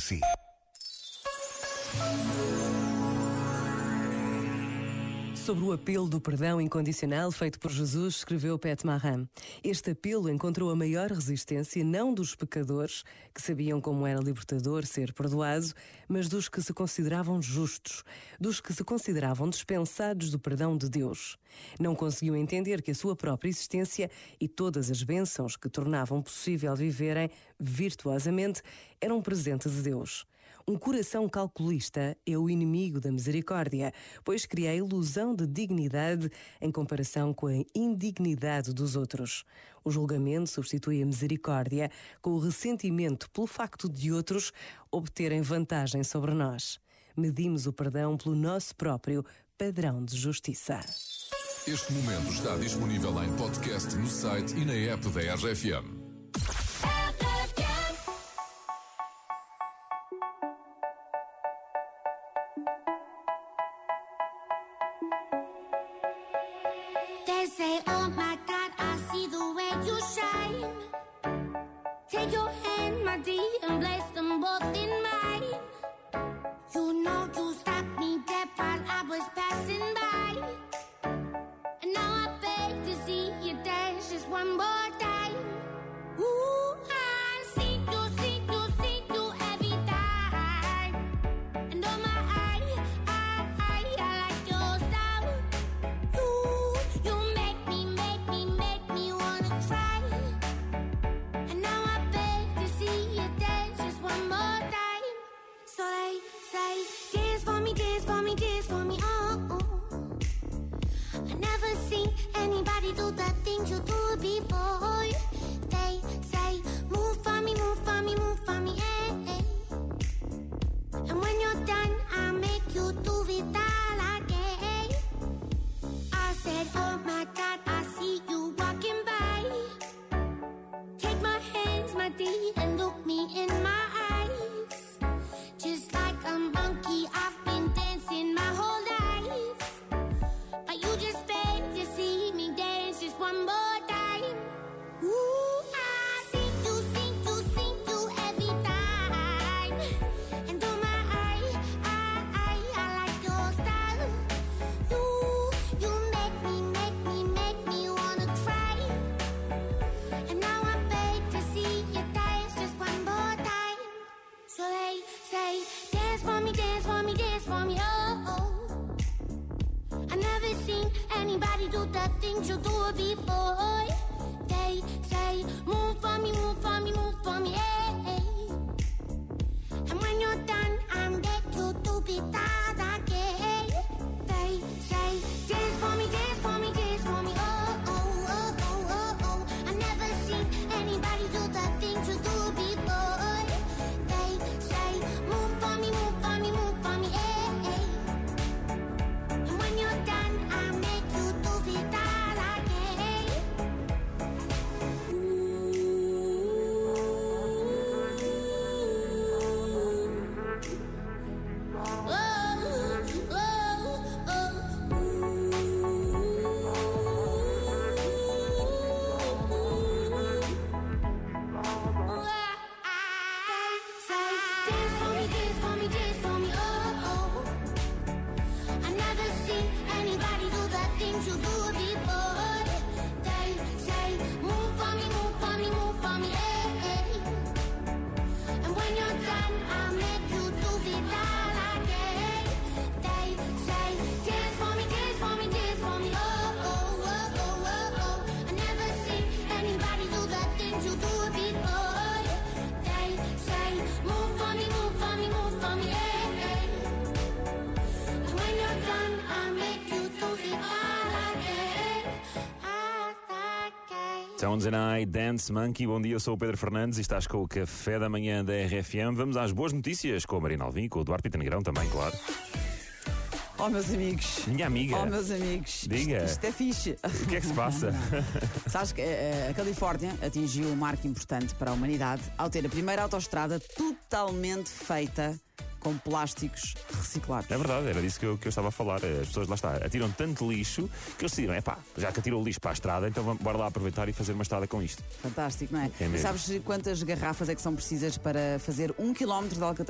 See. Sobre o apelo do perdão incondicional feito por Jesus, escreveu Pet Maran. Este apelo encontrou a maior resistência não dos pecadores, que sabiam como era libertador ser perdoado, mas dos que se consideravam justos, dos que se consideravam dispensados do perdão de Deus. Não conseguiam entender que a sua própria existência e todas as bênçãos que tornavam possível viverem virtuosamente eram um presente de Deus. Um coração calculista é o inimigo da misericórdia, pois cria a ilusão de dignidade em comparação com a indignidade dos outros. O julgamento substitui a misericórdia com o ressentimento pelo facto de outros obterem vantagem sobre nós. Medimos o perdão pelo nosso próprio padrão de justiça. Este momento está disponível em podcast no site e na app da RFM. Shine. Take your hand, my dear, and place them both in mine. And look me in my eyes. Just like a monkey, I've been dancing my whole life. But you just beg to see me dance just one more time. Ooh, I every time. And oh my, I, I, I, like your style. You, you make me, make me, make me wanna cry. And I oh. oh. I never seen anybody do the things you do before. They say, move for me, move for me, Sounds and I, Dance Monkey. Bom dia, eu sou o Pedro Fernandes e estás com o café da manhã da RFM. Vamos às boas notícias com a Marina Alvim, com o Duarte Pita Negrão também, claro. Oh, meus amigos. Minha amiga. Oh, meus amigos. Diga. Isto, isto é fixe. O que é que se passa? Sabes que eh, a Califórnia atingiu um marco importante para a humanidade ao ter a primeira autoestrada totalmente feita com plásticos reciclados. É verdade, era disso que eu, que eu estava a falar. As pessoas lá está, atiram tanto lixo que eles decidiram, é pá, já que atirou o lixo para a estrada, então vamos, bora lá aproveitar e fazer uma estrada com isto. Fantástico, não é? É mesmo. Sabes quantas garrafas é que são precisas para fazer um quilómetro de Alcatraz?